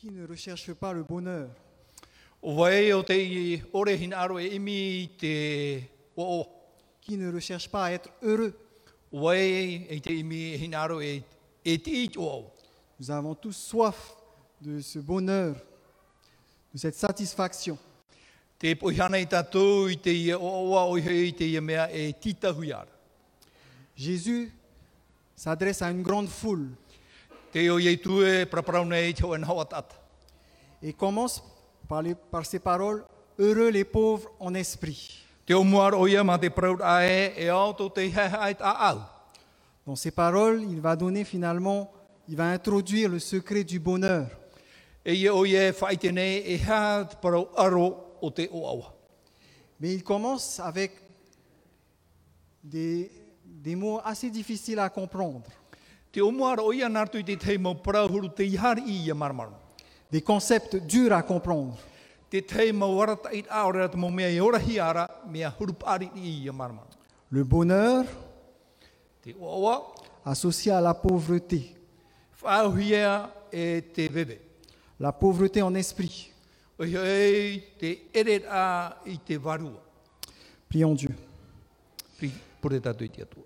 Qui ne recherche pas le bonheur e. Qui ne recherche pas à être heureux e e. Nous avons tous soif de ce bonheur, de cette satisfaction. Jésus s'adresse à une grande foule Et commence par, les- par ces paroles Heureux les pauvres en esprit. E. Dans ces paroles, il va donner finalement, il va introduire le secret du bonheur. E e. Mais il commence avec des, des mots assez difficiles à comprendre, des concepts durs à comprendre. Maramaru. Le bonheur associé à la pauvreté, e la pauvreté en esprit. Prions Dieu. Pri pure tatu i te atua.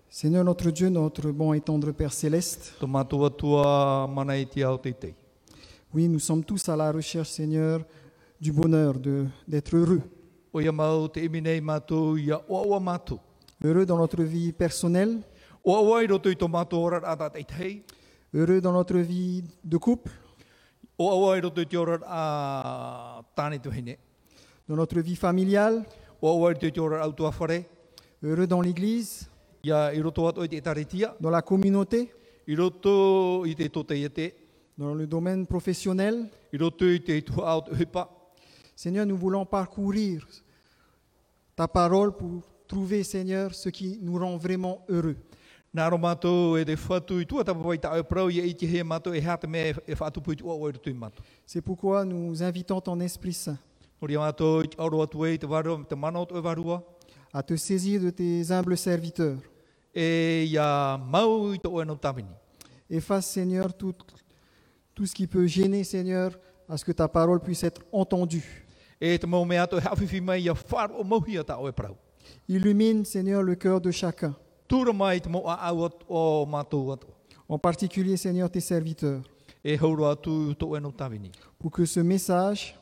Seigneur notre Dieu, notre bon et tendre Père céleste, tei. oui, nous sommes tous à la recherche, Seigneur, du bonheur, d'être heureux. Heureux dans notre vie personnelle, heureux dans notre vie de couple, dans notre vie familiale, Heureux dans l'Église, dans la communauté, dans le domaine professionnel. Seigneur, nous voulons parcourir ta parole pour trouver, Seigneur, ce qui nous rend vraiment heureux. E e e. C'est pourquoi nous invitons ton Esprit Saint E à te saisir de tes humbles serviteurs. E no tamini. Efface, Seigneur, tout, tout ce qui peut gêner, Seigneur, à ce que ta parole puisse être entendue. E e. Illumine, Seigneur, le cœur de chacun, en particulier, Seigneur, tes serviteurs, E pour que ce message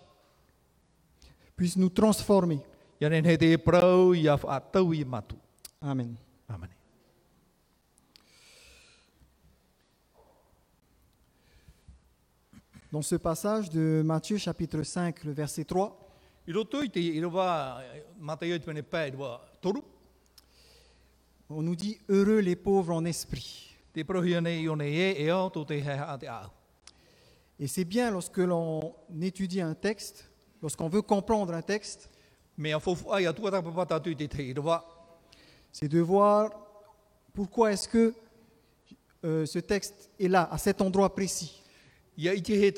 puisse nous transformer. I mātou. Amen. Amen. Dans ce passage de Matthieu chapitre 5, le verset 3, I roto i te i rawa mātai o te pene pē i rawa toru. on nous dit Heureux les pauvres en esprit. Et c'est bien lorsque l'on étudie un texte, lorsqu'on veut comprendre un texte, C'est de voir pourquoi est-ce que euh, ce texte est là, à cet endroit précis. E e.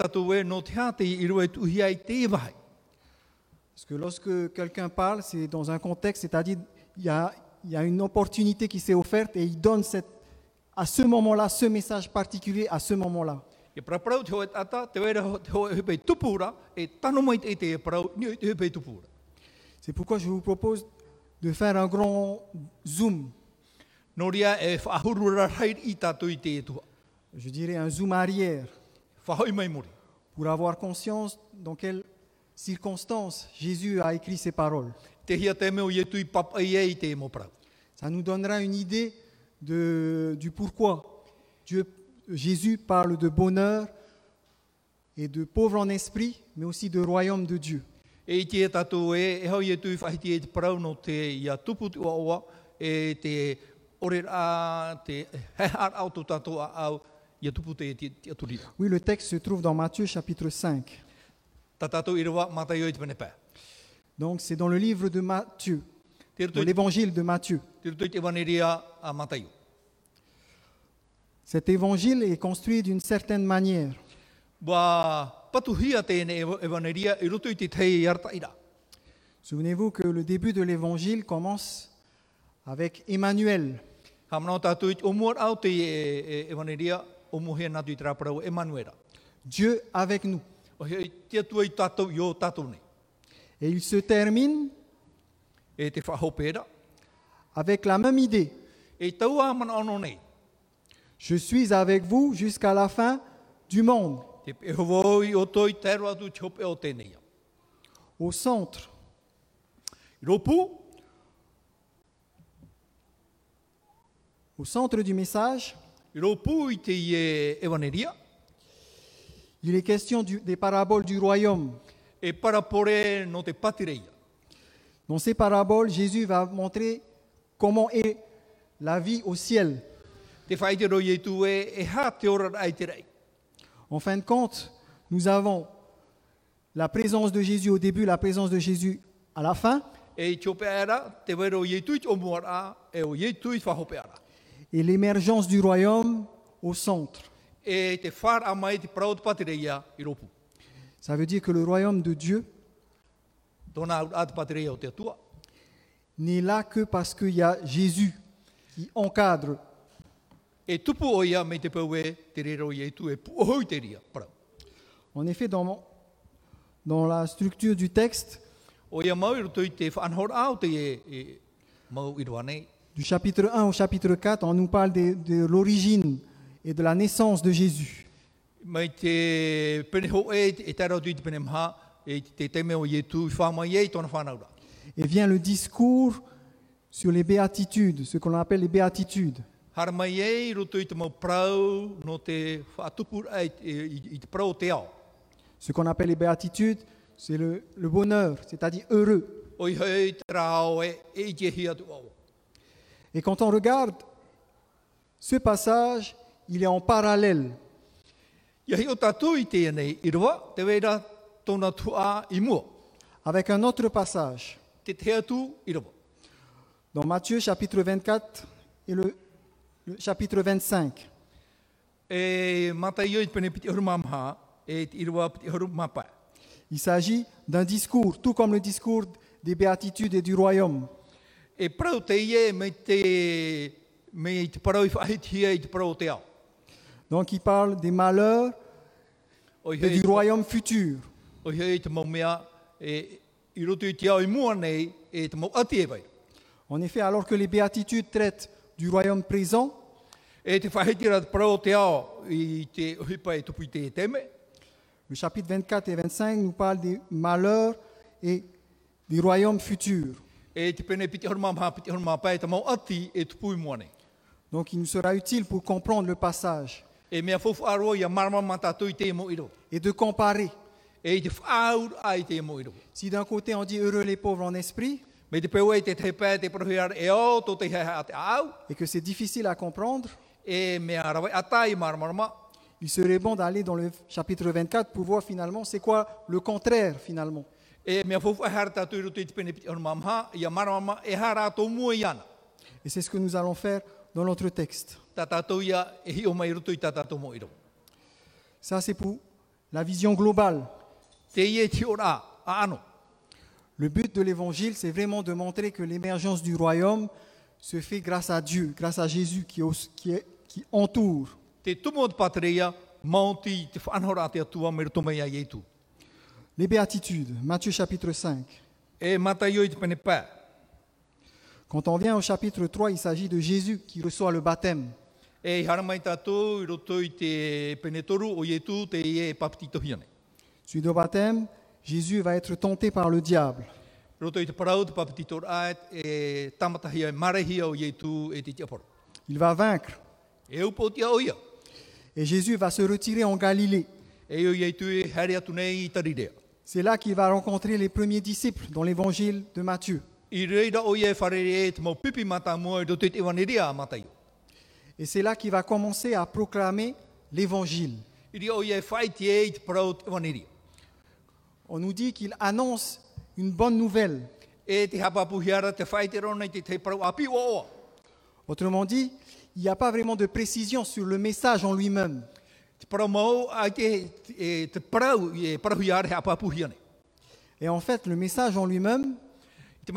Parce que lorsque quelqu'un parle, c'est dans un contexte, c'est-à-dire il y a, il y a une opportunité qui s'est offerte et il donne cette, à ce moment-là ce message particulier à ce moment-là. C'est pourquoi je vous propose de faire un grand zoom, e je dirais un zoom arrière, pour avoir conscience dans quelles circonstances Jésus a écrit ces paroles. E e. Ça nous donnera une idée de, du pourquoi Dieu, Jésus parle de bonheur et de pauvres en esprit, mais aussi de royaume de Dieu. E i te e tātou e, e hau i e tui whahiti e te parau no te ia tupu te ua oa, e te ore a, te hehar au tō tātou a au, ia tupu te te, te aturira. Oui, le texte se trouve dans Matthieu chapitre 5. Tā tātou i rawa mātai o i te pene pē. Donc c'est dans le livre de Matthieu, dans l'évangile de Matthieu. Cet évangile est construit d'une certaine manière. Souvenez-vous que le début de l'évangile commence avec Emmanuel. E, e. Dieu avec nous. Et il se termine E avec la même idée. Je suis avec vous jusqu'à la fin du monde. Au centre, au centre du message, il est question du- des paraboles du royaume. E. Dans ces paraboles, Jésus va montrer comment est la vie au ciel. En fin de compte, nous avons la présence de Jésus au début, la présence de Jésus à la fin, et l'émergence du royaume au centre. Ça veut dire que le royaume de Dieu n'est là que parce qu'il y a Jésus qui encadre. Te. En effet, dans, la structure du texte, du chapitre 1 au chapitre 4, on nous parle de, de l'origine et de la naissance de Jésus. Et vient le discours sur les béatitudes, ce qu'on appelle les béatitudes. E te prau no te i, te prau te ao. Ce qu'on appelle les béatitudes, c'est le, le bonheur, c'est-à-dire heureux. E, e. Et quand on regarde ce passage, il est en parallèle avec un autre passage. Dans Matthieu chapitre 24 et le, le chapitre 25. E e. Il s'agit d'un discours, tout comme le discours des béatitudes et du royaume. E. Donc il parle des malheurs et du royaume futur. En effet, alors que les béatitudes traitent du royaume présent, E le chapitre 24 et 25 nous parle des malheurs et du royaume futur. e e. Donc il nous sera utile pour comprendre le passage et de comparer. Si d'un côté on dit heureux les pauvres en esprit Et que c'est difficile à comprendre, il serait bon d'aller dans le chapitre 24 pour voir finalement c'est quoi le contraire finalement. Et c'est ce que nous allons faire dans notre texte. Ça c'est pour la vision globale. Le but de l'évangile, c'est vraiment de montrer que l'émergence du royaume se fait grâce à Dieu, grâce à Jésus qui, entoure. Les béatitudes, Matthieu chapitre 5. E. Quand on vient au chapitre 3, il s'agit de Jésus qui reçoit le baptême. E e. Suite au baptême, Jésus va être tenté par le diable. E e. Il va vaincre. E. Et Jésus va se retirer en Galilée. C'est là qu'il va rencontrer les premiers disciples dans l'évangile de Matthieu. Et c'est là qu'il va commencer à proclamer l'évangile. On nous dit qu'il annonce une bonne nouvelle. Autrement dit, il n'y a pas vraiment de précision sur le message en lui-même. E, e. Et en fait, le message en lui-même e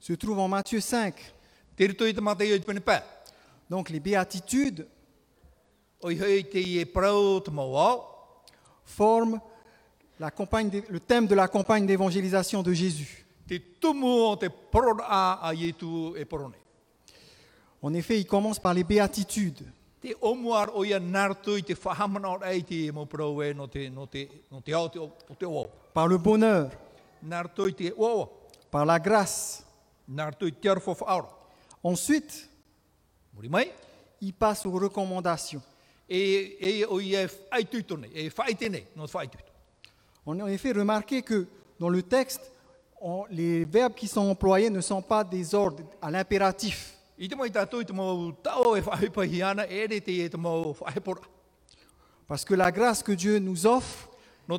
se trouve en Matthieu 5. Te rito i te mata i o i te pene pē. Donc les béatitudes E la campagne d'é- le thème de la campagne d'évangélisation de Jésus. E. En effet, il commence par les béatitudes. E par le bonheur, par la grâce. Ensuite, il passe aux recommandations. E, e e e whaitutu. On a en effet remarqué que dans le texte, on- les verbes qui sont employés ne sont pas des ordres à l'impératif. E e. Parce que la grâce que Dieu nous offre e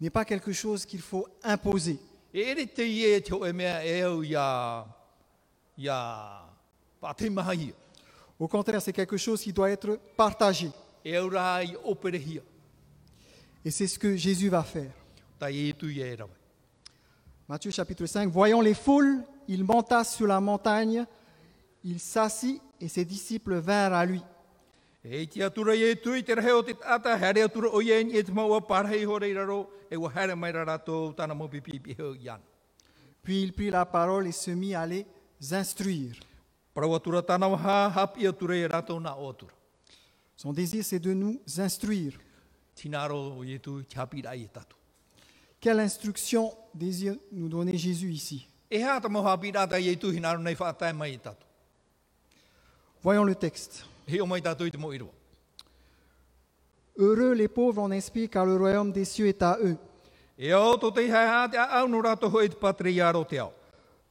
n'est pas quelque chose qu'il faut imposer. Au contraire, c'est quelque chose qui doit être partagé. Et c'est ce que Jésus va faire. Matthieu chapitre 5, voyant les foules, il monta sur la montagne, il s'assit et ses disciples vinrent à lui. Puis il prit la parole et se mit à les instruire. Son désir, c'est de nous instruire. Quelle instruction désire nous donner Jésus ici? Voyons le texte. Heureux les pauvres en esprit, car le royaume des cieux est à eux. E.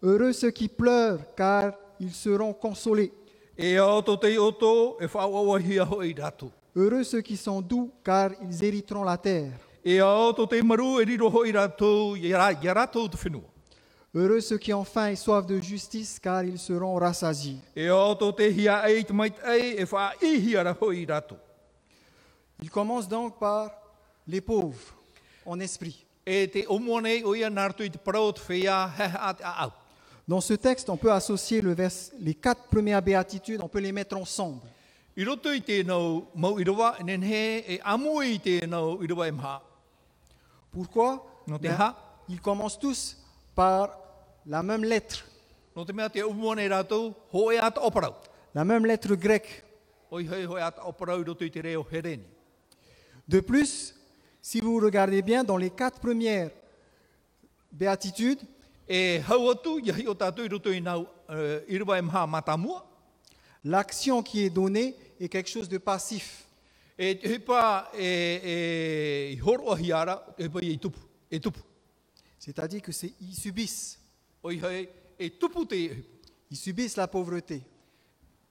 Heureux ceux qui pleurent, car ils seront consolés. E e. Heureux ceux qui sont doux, car ils hériteront la terre. E. Heureux ceux qui ont faim et soif de justice, car ils seront rassasiés. Il commence donc par les pauvres en esprit. Dans ce texte, on peut associer le vers- les quatre premières béatitudes, on peut les mettre ensemble. E. Pourquoi? Ben, Ils commencent tous par la même lettre, la même lettre grecque. De plus, si vous regardez bien, dans les quatre premières béatitudes, E nau uh, e l'action qui est donnée est quelque chose de passif. E e, e e. C'est-à-dire que c'est ils subissent, e hipa. ils subissent la pauvreté,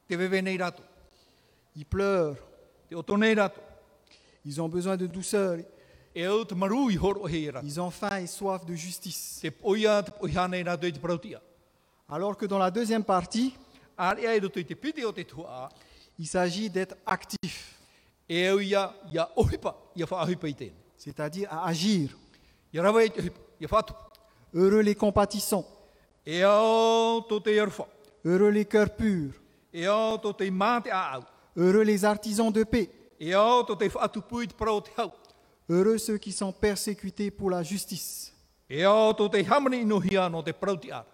ils pleurent, ils ont besoin de douceur, E ils ont faim et soif de justice. Alors que dans la deuxième partie, tua, il s'agit d'être actif, e c'est-à-dire à agir. E. Heureux les compatissants, E heureux les cœurs purs, e heureux les artisans de paix, heureux ceux qui sont persécutés pour la justice. te ara.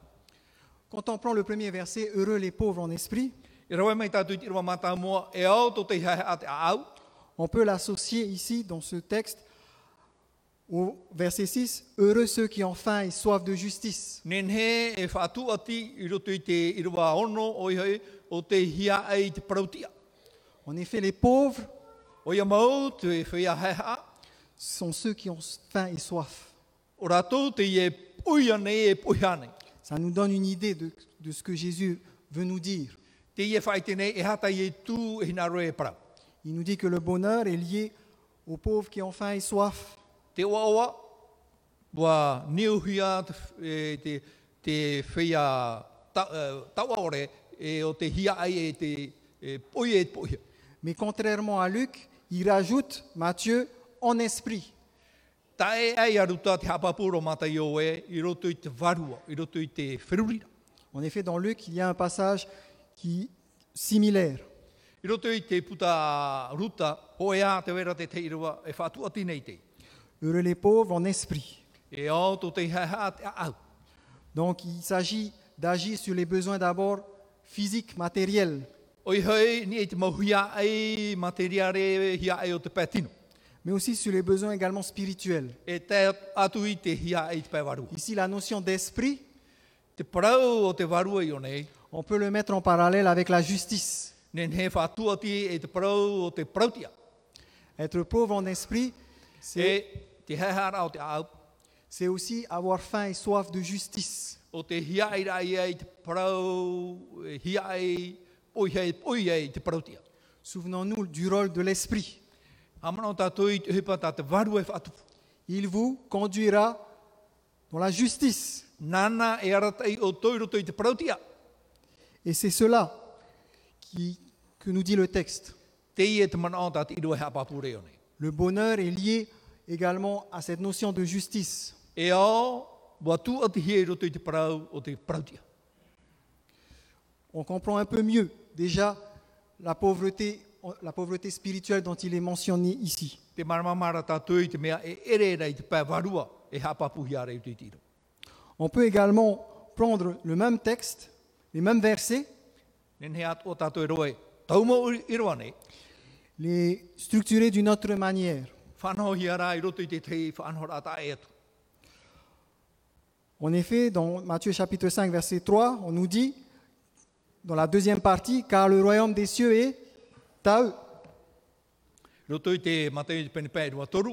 Contemplons le premier verset, heureux les pauvres en esprit. On peut l'associer ici, dans ce texte, au verset 6, heureux ceux qui ont faim et soif de justice. e. En effet, les pauvres sont ceux qui ont faim et soif. Ça nous donne une idée de, de ce que Jésus veut nous dire. E e. Il nous dit que le bonheur est lié aux pauvres qui ont faim et soif. E. Mais contrairement à Luc, il rajoute, Matthieu, en esprit. E e. En effet, dans Luc, il y a un passage qui e te. Heureux les pauvres en esprit. E au. Donc il s'agit d'agir sur les besoins d'abord physiques, matériels, mais aussi sur les besoins également spirituels. Ici, la notion d'esprit, on peut le mettre en parallèle avec la justice. Être pauvre en esprit, E c'est aussi avoir faim et soif de justice. Souvenons-nous du rôle de l'esprit. Il vous conduira dans la justice. Et c'est cela qui, que nous dit le texte. Le bonheur est lié également à cette notion de justice. On comprend un peu mieux déjà la pauvreté, la pauvreté spirituelle dont il est mentionné ici. E e. On peut également prendre le même texte, les mêmes versets, e les structurer d'une autre manière. En effet, dans Matthieu chapitre 5, verset 3, on nous dit, dans la deuxième partie, car le royaume des cieux est à eux. Roto i te matei i te pene pēi rua toru,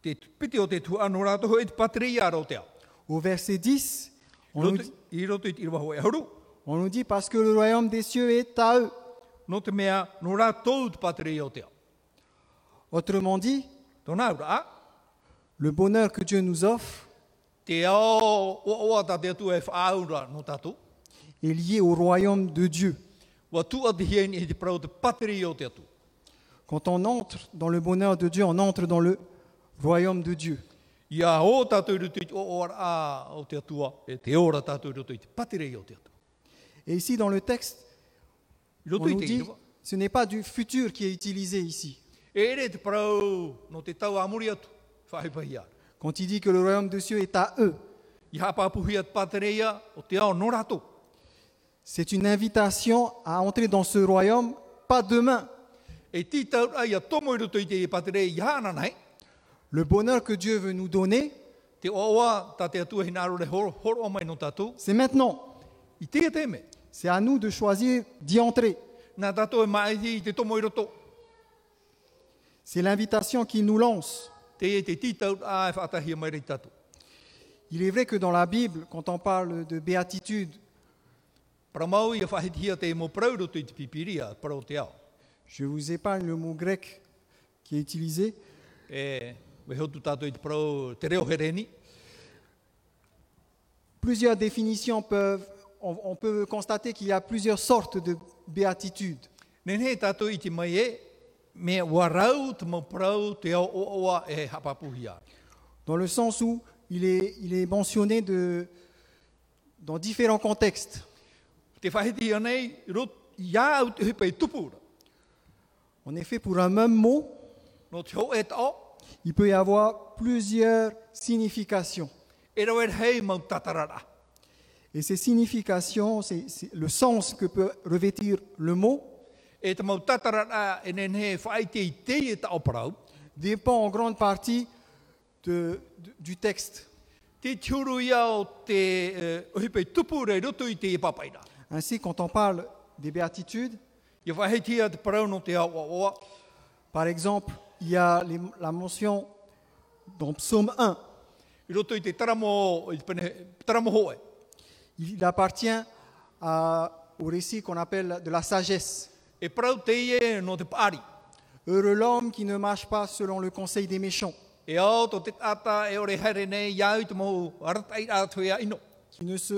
te piti o te tu anu rā toho e te patri a ro te au. Verset 10, on nous, dit, on nous parce que le royaume des cieux est à eux. Autrement dit, le bonheur que Dieu nous offre e est lié au royaume de Dieu. Quand on entre dans le bonheur de Dieu, on entre dans le royaume de Dieu. E. Et ici, dans le texte, on nous dit, ce n'est pas du futur qui est utilisé ici. Quand il dit que le royaume de Dieu est à eux, c'est une invitation à entrer dans ce royaume, pas demain. Ti tau a ia tomo i roto i te patri i hana nei, Le bonheur que Dieu veut nous donner, c'est maintenant. C'est à nous de choisir d'y entrer. E C'est l'invitation qu'il nous lance. te e. Il est vrai que dans la Bible, quand on parle de béatitude, je vous épargne le mot grec qui est utilisé, E, plusieurs définitions peuvent, on, on peut constater qu'il y a plusieurs sortes de béatitude. Nen he tātou i te mai e, e. Dans le sens où il est, il est mentionné de, dans différents contextes. I tupura. En effet, pour un même mot, il peut y avoir plusieurs significations. e e tatarara. Et ces significations, c'est le sens que peut revêtir le mot, E e dépend en grande partie de- de- du texte. Ainsi, quand on parle des béatitudes, par exemple, il y a les- la mention dans Psaume 1, i roto i te taramo, i te pene, taramo hoe. il appartient à- au récit qu'on appelle de la sagesse. Heureux l'homme qui ne marche pas selon le conseil des méchants, qui ne se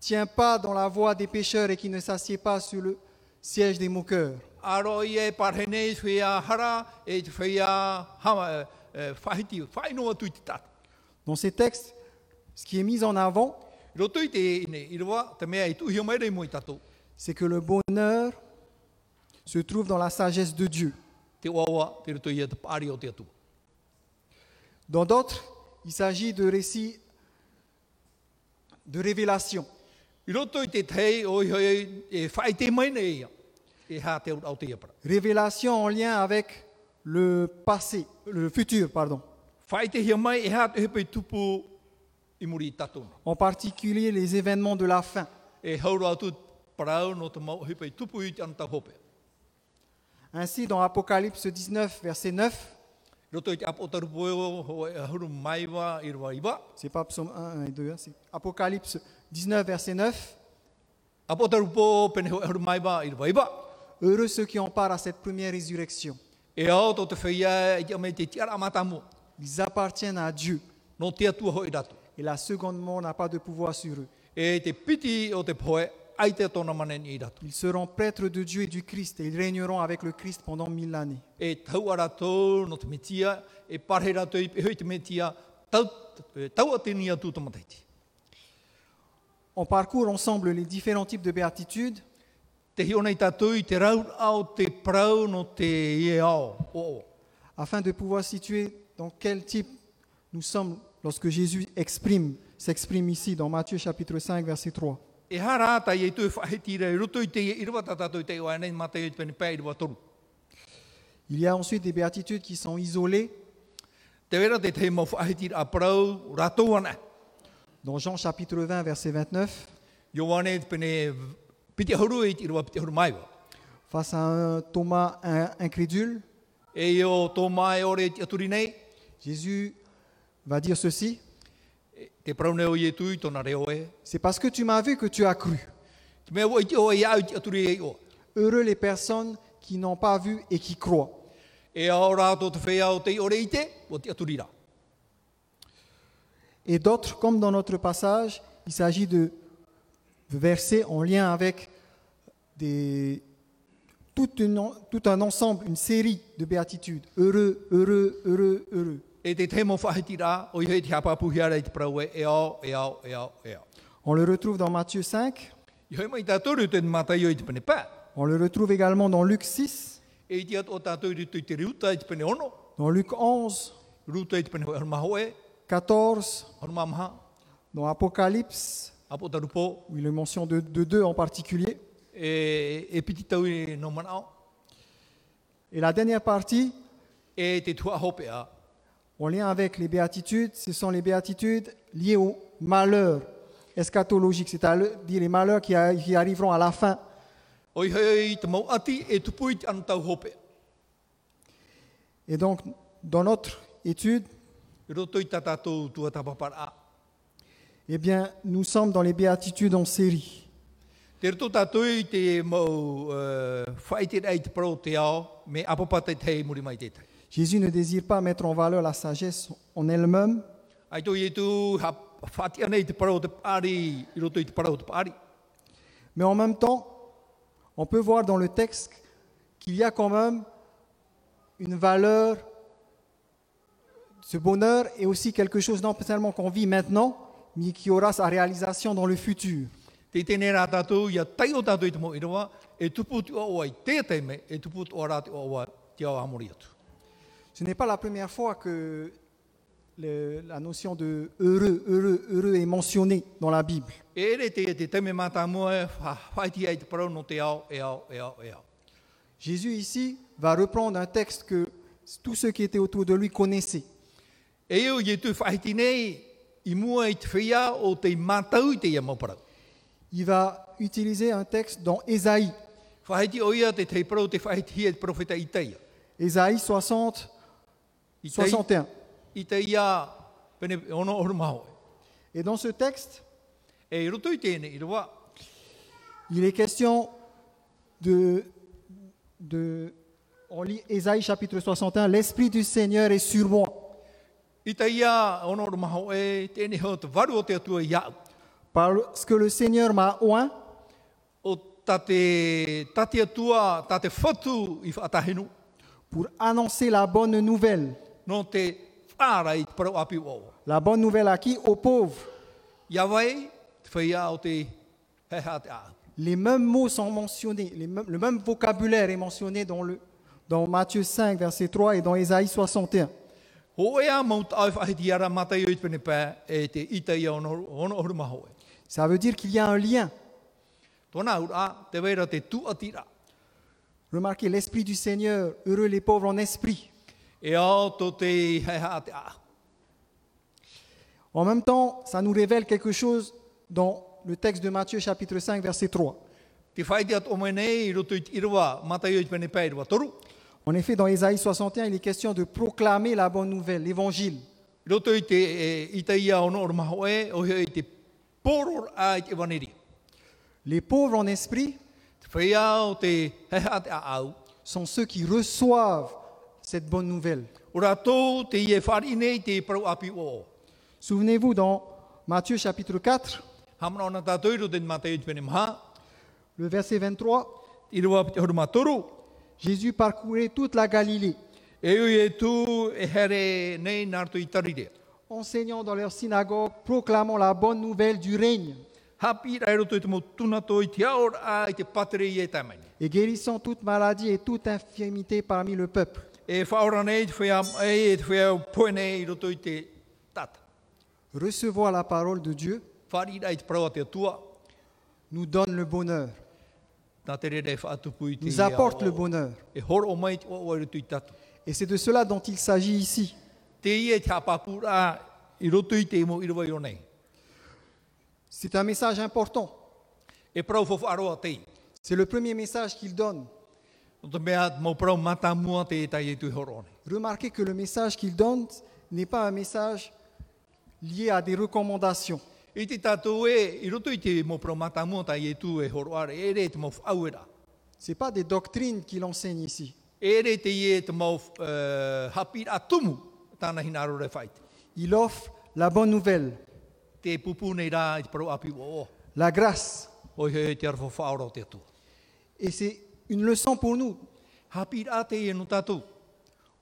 tient pas dans la voie des pécheurs et qui ne s'assied pas sur le siège des moqueurs. E e e, atu i te tata. Dans ces textes, ce qui est mis en avant, tatou. c'est que le bonheur se trouve dans la sagesse de Dieu. Dans d'autres, il s'agit de récits de révélation. Révélation en lien avec le passé, le futur, pardon. E. En particulier les événements de la fin. E. Ainsi, dans Apocalypse 19, verset 9, Roto i te apo tarupu e o ho e huru maiwa i rwa iwa. c'est pas psaume 1, 1 et 2, hein, c'est Apocalypse 19, verset 9. Apo tarupu pene ho e huru maiwa i rwa iwa. Heureux ceux qui ont part à cette première résurrection. Ils appartiennent à Dieu ratu. et la seconde mort n'a pas de pouvoir sur eux. Te piti o te poe, ai te tōna manen i ratu. Ils seront prêtres de Dieu et du Christ et ils régneront avec le Christ pendant mille années. On parcourt ensemble les différents types de béatitudes afin de pouvoir situer dans quel type nous sommes lorsque Jésus exprime, s'exprime ici dans Matthieu chapitre 5 verset 3. E e toru. Il y a ensuite des béatitudes qui sont isolées. Dans Jean chapitre 20 verset 29, Ioane te pene piti huru i te rua piti huru maiwa. face à un Thomas in- incrédule, E nei, Jésus va dire ceci, e e e. c'est parce que tu m'as vu que tu as cru. E. Heureux les personnes qui n'ont pas vu et qui croient. E ao rātou te whea o te i ore i te, o te aturi rā. Et d'autres, comme dans notre passage, il s'agit de versets en lien avec des, tout, une- tout un ensemble, une série de béatitudes. Heureux, heureux, heureux, heureux. On le retrouve dans Matthieu 5, I hoi mai tātou te matai o i te pene pā. on le retrouve également dans Luc 6, E i te atu o tātou i te riuta i te pene ono, dans Luc 11, ruta i te pene hoi maho e, 14, honu maha, dans Apocalypse, où il est mention de, de deux en particulier. Et la dernière partie, en lien avec les béatitudes, ce sont les béatitudes liées au malheur eschatologique, c'est-à-dire les malheurs qui, a- qui arriveront à la fin. e. Et donc, dans notre étude, eh bien, nous sommes dans les béatitudes en série. Te. Jésus ne désire pas mettre en valeur la sagesse en elle-même, mais en même temps, on peut voir dans le texte qu'il y a quand même une valeur, ce bonheur est aussi quelque chose non seulement qu'on vit maintenant, mais qui aura sa réalisation dans le futur. Ce n'est pas la première fois que la notion de heureux, heureux, heureux est mentionnée dans la Bible. Jésus ici va reprendre un texte que tous ceux qui étaient autour de lui connaissaient. Il va utiliser un texte dans Ésaïe, e. Ésaïe 60, I te, 61. I te ia, pene ono oru maho. Et dans ce texte, E il est question de, de on lit Ésaïe chapitre 61, l'Esprit du Seigneur est sur moi, Varu te parce que le Seigneur m'a oint O pour annoncer la bonne nouvelle. te api o. La bonne nouvelle à qui? Aux pauvres. O te les mêmes mots sont mentionnés, les mêmes- le même vocabulaire est mentionné dans, le, dans Matthieu 5, verset 3 et dans Ésaïe 61. Ça veut dire qu'il y a un lien. Tuatira. Remarquez, l'Esprit du Seigneur, heureux les pauvres en esprit. En même temps, ça nous révèle quelque chose dans le texte de Matthieu chapitre 5, verset 3. En effet, dans Ésaïe 61, il est question de proclamer la bonne nouvelle, l'évangile. E, e, waneri. Les pauvres en esprit sont ceux qui reçoivent cette bonne nouvelle. Souvenez-vous, dans Matthieu chapitre 4, Hamana ona tātou i roto i te matai o i te pene maha. le verset 23, Jésus parcourait toute la Galilée, E e enseignant dans leurs synagogues, proclamant la bonne nouvelle du règne. E et guérissant toute maladie et toute infirmité parmi le peuple. Recevoir la parole de Dieu. Nous donne le bonheur. E horo o mai te o o i roto i tatu. Et c'est de cela dont il s'agit ici. C'est un message important. C'est le premier message qu'il donne. Remarquez que le message qu'il donne n'est pas un message lié à des recommandations. I te tātou e, i roto i te mo mua tai e tū e horo are, e re te mo whauera. Ce n'est pas des doctrines qu'il enseigne ici. E re te i e te mau uh, hapi a tumu, tāna hinaro re whaite. Il offre la bonne nouvelle, Te pupu nei rā i parau api o la grâce. O he te arfo whaoro te atua. Et c'est une leçon pour nous. Hapi rā te e no tātou.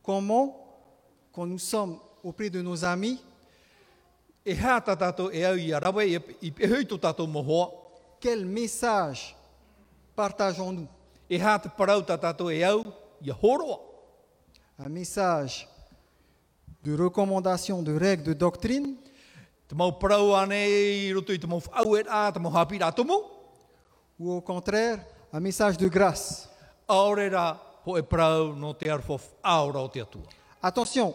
Comment, quand nous sommes auprès de nos amis, quel message partageons-nous? Un message de recommandation, de règles, de doctrine, ou au contraire, un message de grâce? Attention,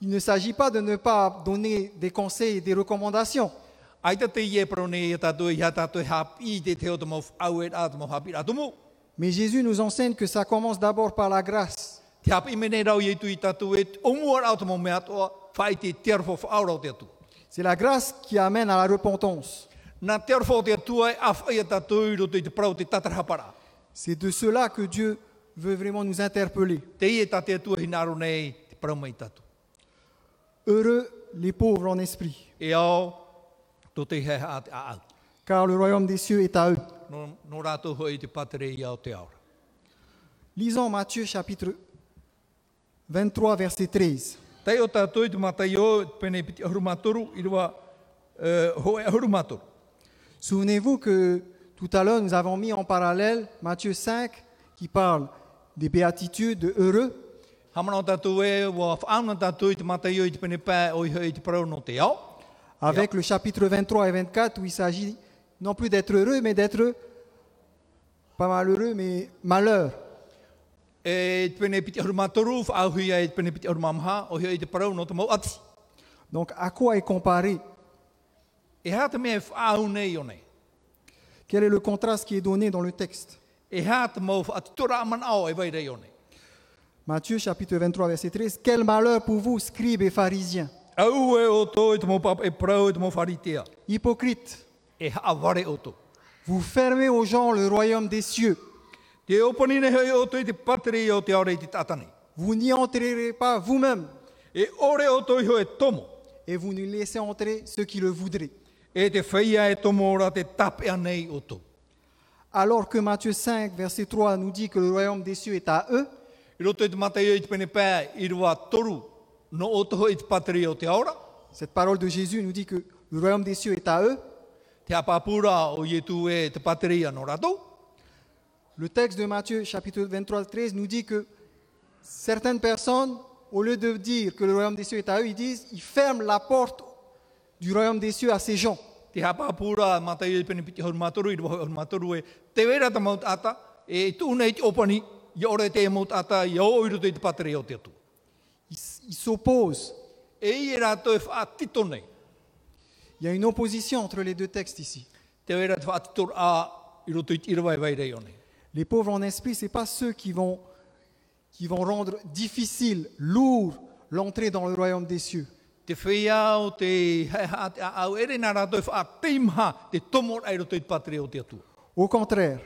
E il ne s'agit pas de ne pas donner des conseils et des recommandations. E e e. Mais Jésus nous enseigne que ça commence d'abord par la grâce. E. C'est la grâce qui amène à la repentance. E tatarahapara. C'est de cela que Dieu veut vraiment nous interpeller. Heureux les pauvres en esprit, ao, tō te hea a te aau. car le royaume des cieux est à eux. No, no rātou hoi te patere i ao te aura. Lisons Matthieu chapitre 23, verset 13. Tei o tātou i te matai o, pene piti ahurumatoru, i rua uh, hoe ahurumatoru. Souvenez-vous que tout à l'heure, nous avons mis en parallèle Matthieu 5 qui parle des béatitudes, de heureux, avec le chapitre 23 et 24 où il s'agit non plus d'être heureux, mais d'être pas malheureux, mais malheur. E e. Donc à quoi est comparé E. Quel est le contraste qui est donné dans le texte Matthieu chapitre 23, verset 13. Quel malheur pour vous, scribes et pharisiens, wharitea. hypocrites, vous fermez aux gens le royaume des cieux. Vous n'y entrerez pas vous-même E et vous ne laissez entrer ceux qui le voudraient. E e. Alors que Matthieu 5, verset 3 nous dit que le royaume des cieux est à eux, Cette parole de Jésus nous dit que le royaume des cieux est à eux, e. Le texte de Matthieu chapitre 23, 13 nous dit que certaines personnes, au lieu de dire que le royaume des cieux est à eux, ils disent, ils ferment la porte du royaume des cieux à ces gens. E pene piti hon matoru i rwa hon matoru e e. E e e. Il y a une opposition entre les deux textes ici. Nei. Les pauvres en esprit, ce n'est pas ceux qui vont, qui vont rendre difficile, lourd l'entrée dans le royaume des cieux. Au e contraire,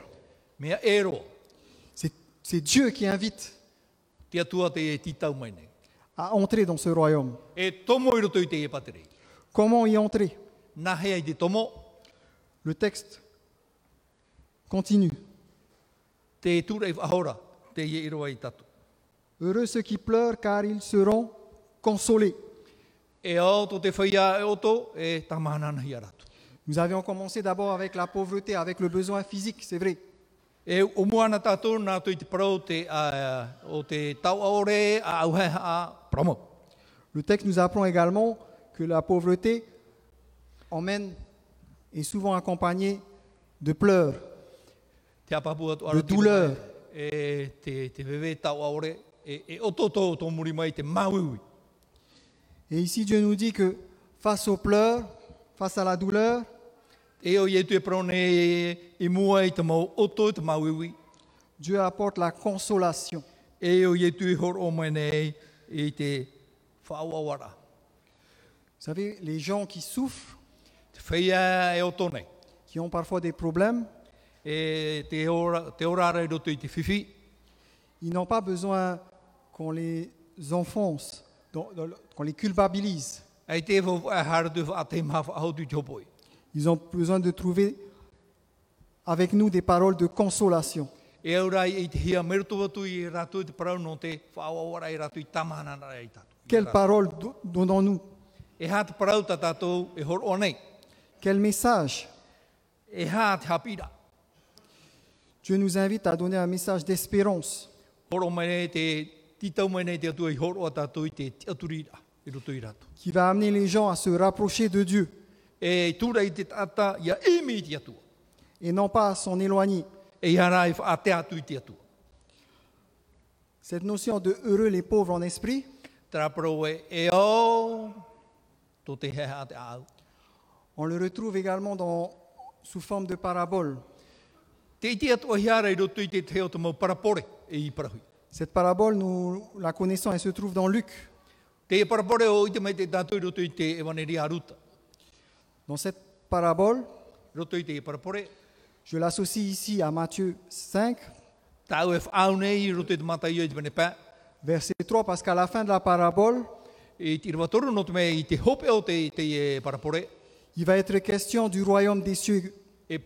c'est Dieu qui invite à entrer dans ce royaume. Comment y entrer? Le texte continue. Heureux ceux qui pleurent car ils seront consolés. Nous avions commencé d'abord avec la pauvreté, avec le besoin physique, c'est vrai. E o moana tātou nā tui te parau te, a, o te tau aore a auheha a promo. Le texte nous apprend également que la pauvreté emmène, est souvent accompagnée de pleurs, Te apapu atu de ara tira douleur. mai, E te, te wewe tau aore, e, e oto tō muri mai te mauiwi. Et ici, Dieu nous dit que face aux pleurs, face à la douleur, Dieu apporte la consolation. E whaawawara. Vous savez, les gens qui souffrent, e qui ont parfois des problèmes, e ils n'ont pas besoin qu'on les enfonce, qu'on les culpabilise. Ils ont besoin de trouver avec nous des paroles de consolation. Quelles paroles do- donnons-nous? E e. Quel message? E. Dieu nous invite à donner un message d'espérance. Qui va amener les gens à se rapprocher de Dieu Et non pas s'en éloigner. Cette notion de heureux les pauvres en esprit, e e on le retrouve également dans, sous forme de parabole. E. Cette parabole, nous la connaissons, elle se trouve dans Luc. Dans cette parabole, je l'associe ici à Matthieu 5, tau e whaau nei i roto i te matai i te mene pā. verset 3, parce qu'à la fin de la parabole, I te irwatoru no te mea i te hope o te, te e parapore, il va être question du royaume des cieux.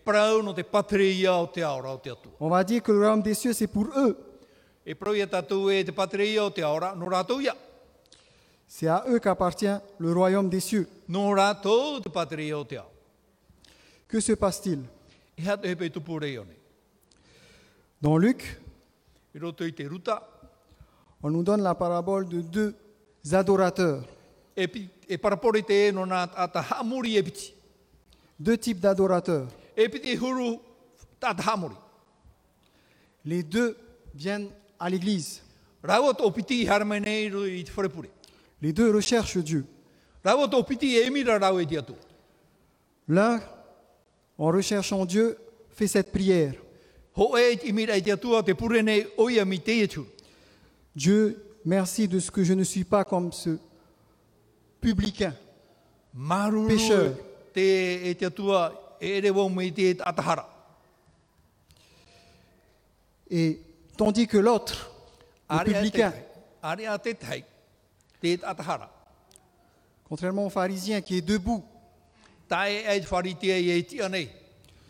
parau no te patere ia o te aora o te atua. On va dire que le royaume des cieux, c'est pour eux. C'est à eux qu'appartient le royaume des cieux. Que se passe-t-il? Dans Luc, on nous donne la parabole de deux adorateurs, deux types d'adorateurs. Les deux viennent à l'église. Les deux recherchent Dieu. E. L'un, en recherchant Dieu, fait cette prière. Dieu, merci de ce que je ne suis pas comme ce publicain. Te e. Et tandis que l'autre, le publicain, atahara. contrairement au pharisien qui est debout,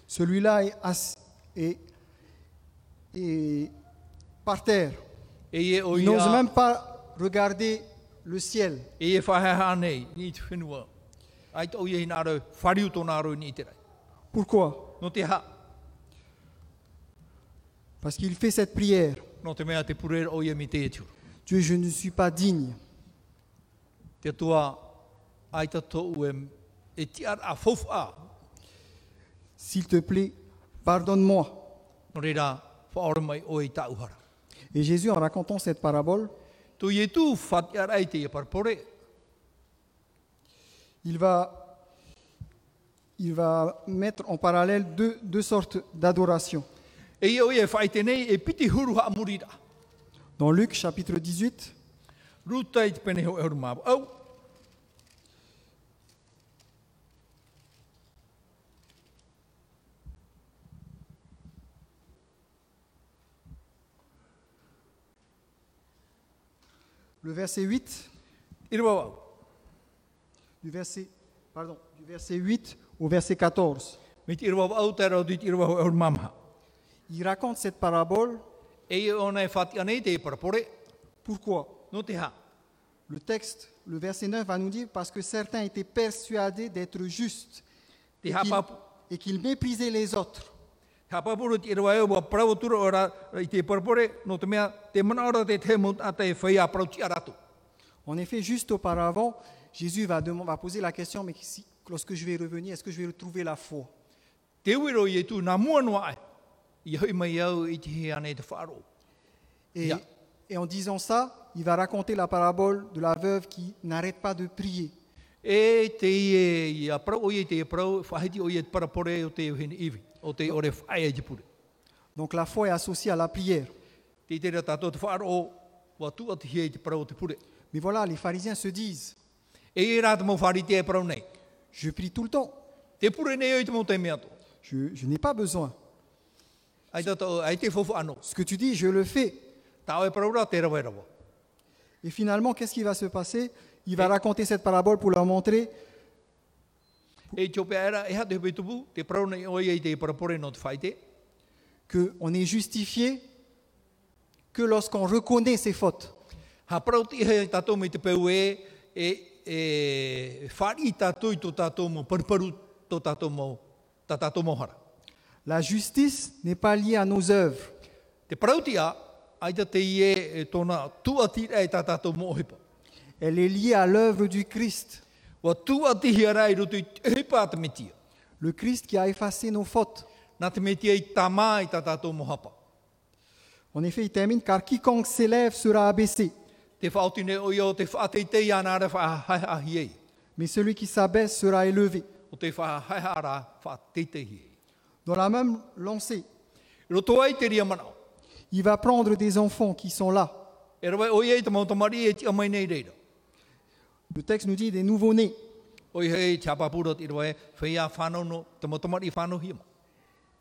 celui-là est, est- est par terre. Il n'ose même pas regarder le ciel. Pourquoi? Parce qu'il fait cette prière. Dieu, je ne suis pas digne. Te tua ai tatou e, e ti ar a fofu a, S'il te plaît, pardonne-moi. no reira whaore mai o i ta uhara. Et Jésus, en racontant cette parabole, Tu i e tu whati ar ai te e parpore, il va, il va mettre en parallèle deux, deux sortes d'adoration. e e. Dans Luc chapitre 18, Ruta i te pene ho e huru mabu. Au, le verset 8, i rua au. du verset, pardon, du verset 8 au verset 14, Me te irua au te rau dit irua ho e huru mamha. il raconte cette parabole. Pourquoi? Le texte, le verset 9 va nous dire parce que certains étaient persuadés d'être justes qu'ils- et qu'ils méprisaient les autres. Wa ora ora te aratu. En effet, juste auparavant, Jésus va, poser la question, mais si, lorsque je vais revenir, est-ce que je vais retrouver la foi? Ane et, en disant ça, il va raconter la parabole de la veuve qui n'arrête pas de prier. Te te te Donc la foi est associée à la prière. Mais voilà, les pharisiens se disent, je prie tout le temps, je, je n'ai pas besoin. Ce que tu dis, je le fais. Et finalement, qu'est-ce qui va se passer? Il va raconter cette parabole pour leur montrer E i tōpea era, e ha te hupe tupu, te parau nei o i e te parapore no te whai te. qu'on est justifié que lorsqu'on reconnaît ses fautes. La justice n'est pas liée à nos œuvres. Elle est liée à l'œuvre du Christ. Metia. Le Christ qui a effacé nos fautes. En effet, il termine car quiconque s'élève sera abaissé, mais celui qui s'abaisse sera élevé. Dans la même lancée, il va prendre des enfants qui sont là. Le texte nous dit des nouveaux-nés.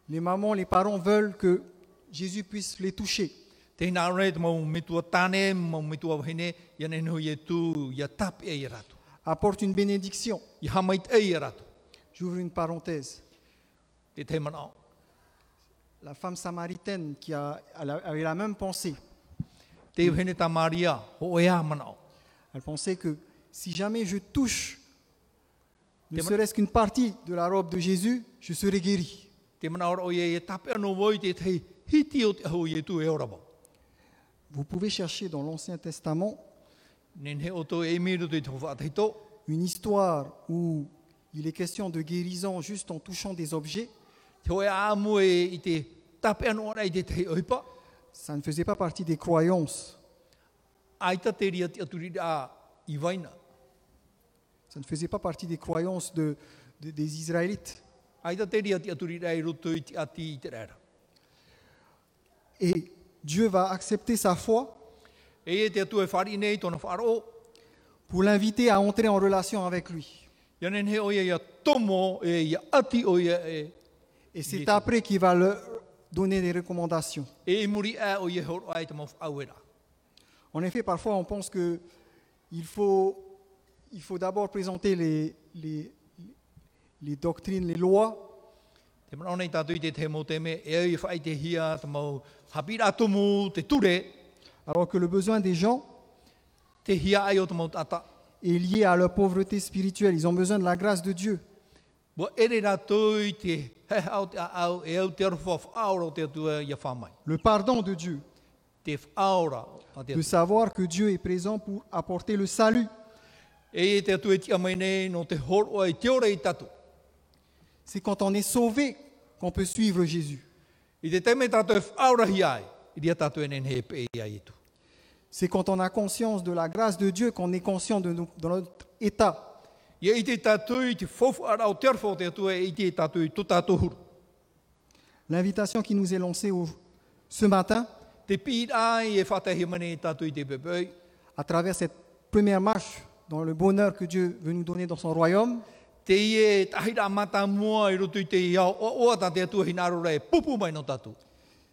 Les mamans, les parents veulent que Jésus puisse les toucher. E e. Apporte une bénédiction. E. J'ouvre une parenthèse. La femme samaritaine qui a, avait la même pensée. Elle pensait que si jamais je touche ne serait-ce qu'une partie de la robe de Jésus, je serai guéri. Te manao o ie e. Vous pouvez chercher dans l'Ancien Testament une histoire où il est question de guérison juste en touchant des objets. Te hoe a amu e. Ça ne faisait pas partie des croyances. Aita te ria te aturi a i waina. Ça ne faisait pas partie des croyances de- de- des Israélites. Et Dieu va accepter sa foi pour l'inviter à entrer en relation avec lui. Et c'est après qu'il va leur donner des recommandations. En effet, parfois on pense que il faut, il faut d'abord présenter les, les, les doctrines, les lois, e alors que le besoin des gens est lié à leur pauvreté spirituelle. Ils ont besoin de la grâce de Dieu. E. Le pardon de Dieu, de savoir que Dieu est présent pour apporter le salut. E e. C'est quand on est sauvé qu'on peut suivre Jésus. E e tu. C'est quand on a conscience de la grâce de Dieu qu'on est conscient de, nous- de notre état. E. L'invitation qui nous est lancée ce matin, e à travers cette première marche dans le bonheur que Dieu veut nous donner dans son royaume,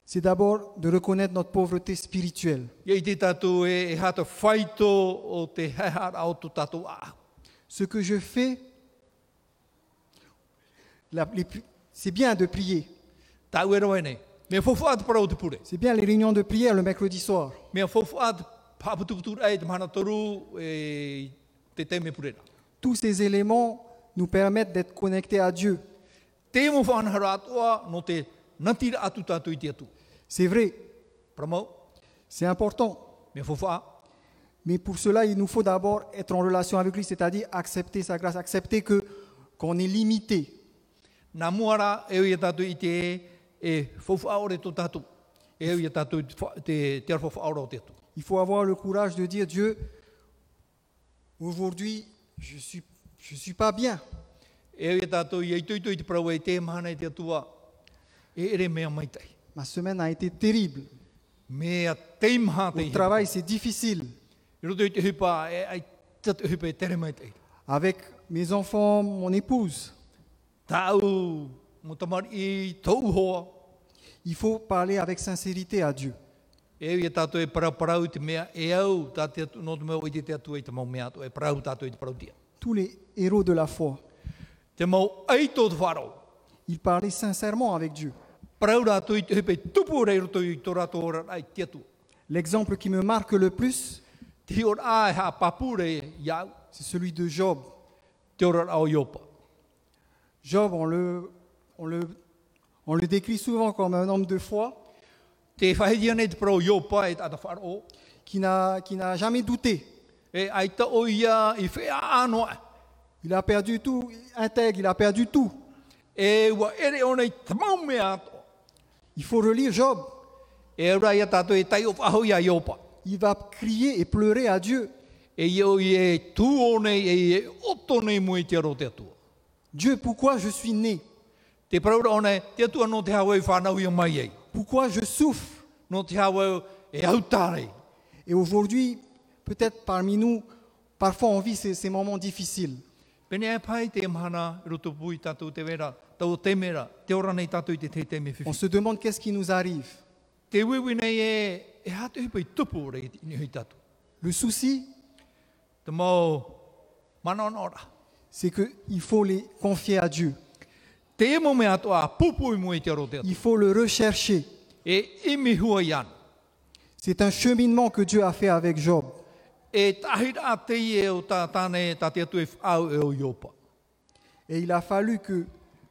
c'est d'abord de reconnaître notre pauvreté spirituelle. E, e. Ce que je fais, c'est bien de prier. E. C'est bien les réunions de prière le mercredi soir. Tous ces éléments nous permettent d'être connectés à Dieu. C'est vrai, c'est important. Mais pour cela, il nous faut d'abord être en relation avec lui, c'est-à-dire accepter sa grâce, accepter que qu'on est limité. Il faut avoir le courage de dire Dieu, aujourd'hui, je suis je suis pas bien. E e. E. Ma semaine a été terrible. Ihi. travail, c'est difficile. Avec mes enfants, mon épouse, il faut parler avec sincérité à Dieu. E ui tātou e para parau i te mea e au tā te atu, no te mea o i te te atua i te mau mea atu. E parau tātou i te parau tia. Tous les héros de la foi, Te mau ai tō te whārau. ils parlaient sincèrement avec Dieu. Parau rātou i te hipa i tupu rei roto i tō rātou ora ai te atua. L'exemple qui me marque le plus, Te hior ai ha papure iau. c'est celui de Job. Te ora au iopa. Job, on le, on le, on le décrit souvent comme un homme de foi qui n'a qui n'a jamais douté. Il a perdu tout, intègre, il a perdu tout. Il faut relire Job. Il va crier et pleurer à Dieu. Dieu, pourquoi je suis né? Pourquoi je souffre. Et aujourd'hui, peut-être parmi nous, parfois on vit ces, ces moments difficiles. On se demande qu'est-ce qui nous arrive. E, e. Le souci, c'est qu'il faut les confier à Dieu. Il faut le rechercher. E. C'est un cheminement que Dieu a fait avec Job. E e. Et il a fallu que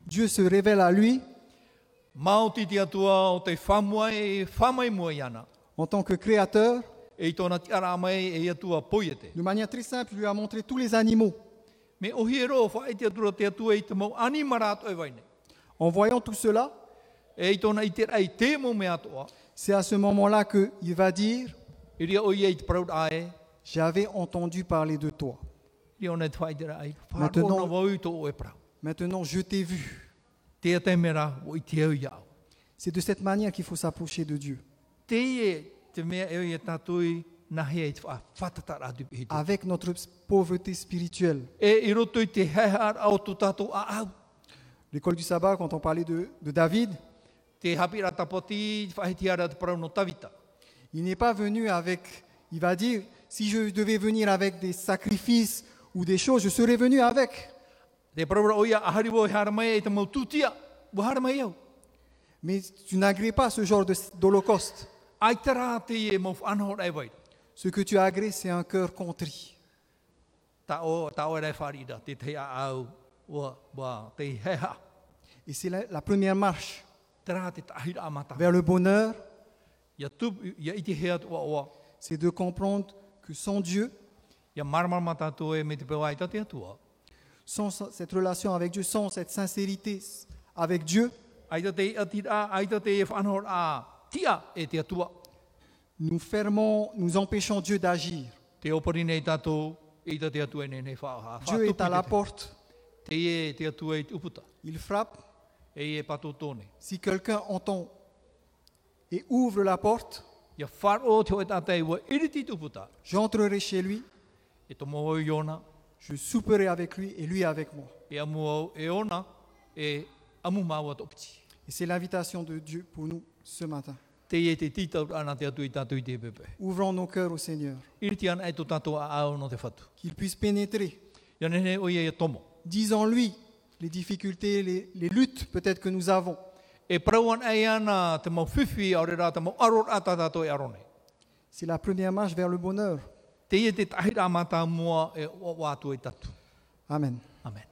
Dieu se révèle à lui en tant que créateur. De manière très simple, il lui a montré tous les animaux. En voyant tout cela, E c'est à ce moment-là qu'il va dire, j'avais entendu parler de toi. Maintenant- e. Maintenant, je t'ai vu. C'est de cette manière qu'il faut s'approcher de Dieu, Pihi. avec notre pauvreté spirituelle. E. L'école du sabbat, quand on parlait de, de David, il n'est pas venu avec, il va dire, si je devais venir avec des sacrifices ou des choses, je serais venu avec. Mais tu n'agrées pas ce genre d'holocauste. Ce que tu agrées, c'est un cœur contrit. Et c'est la, la première marche. Vers le bonheur, c'est de comprendre que sans Dieu, e sans cette relation avec Dieu, sans cette sincérité avec Dieu, nous fermons, nous empêchons Dieu d'agir. E. Dieu est à la porte, Te e il frappe. E. Si quelqu'un entend et ouvre la porte, j'entrerai chez lui, je souperai avec lui et lui avec moi. Et c'est l'invitation de Dieu pour nous ce matin. Ouvrons nos cœurs au Seigneur, qu'il puisse pénétrer. Dis-en-lui les difficultés, les, les luttes peut-être que nous avons. E e arone. C'est la première marche vers le bonheur. E. Amen. Amen.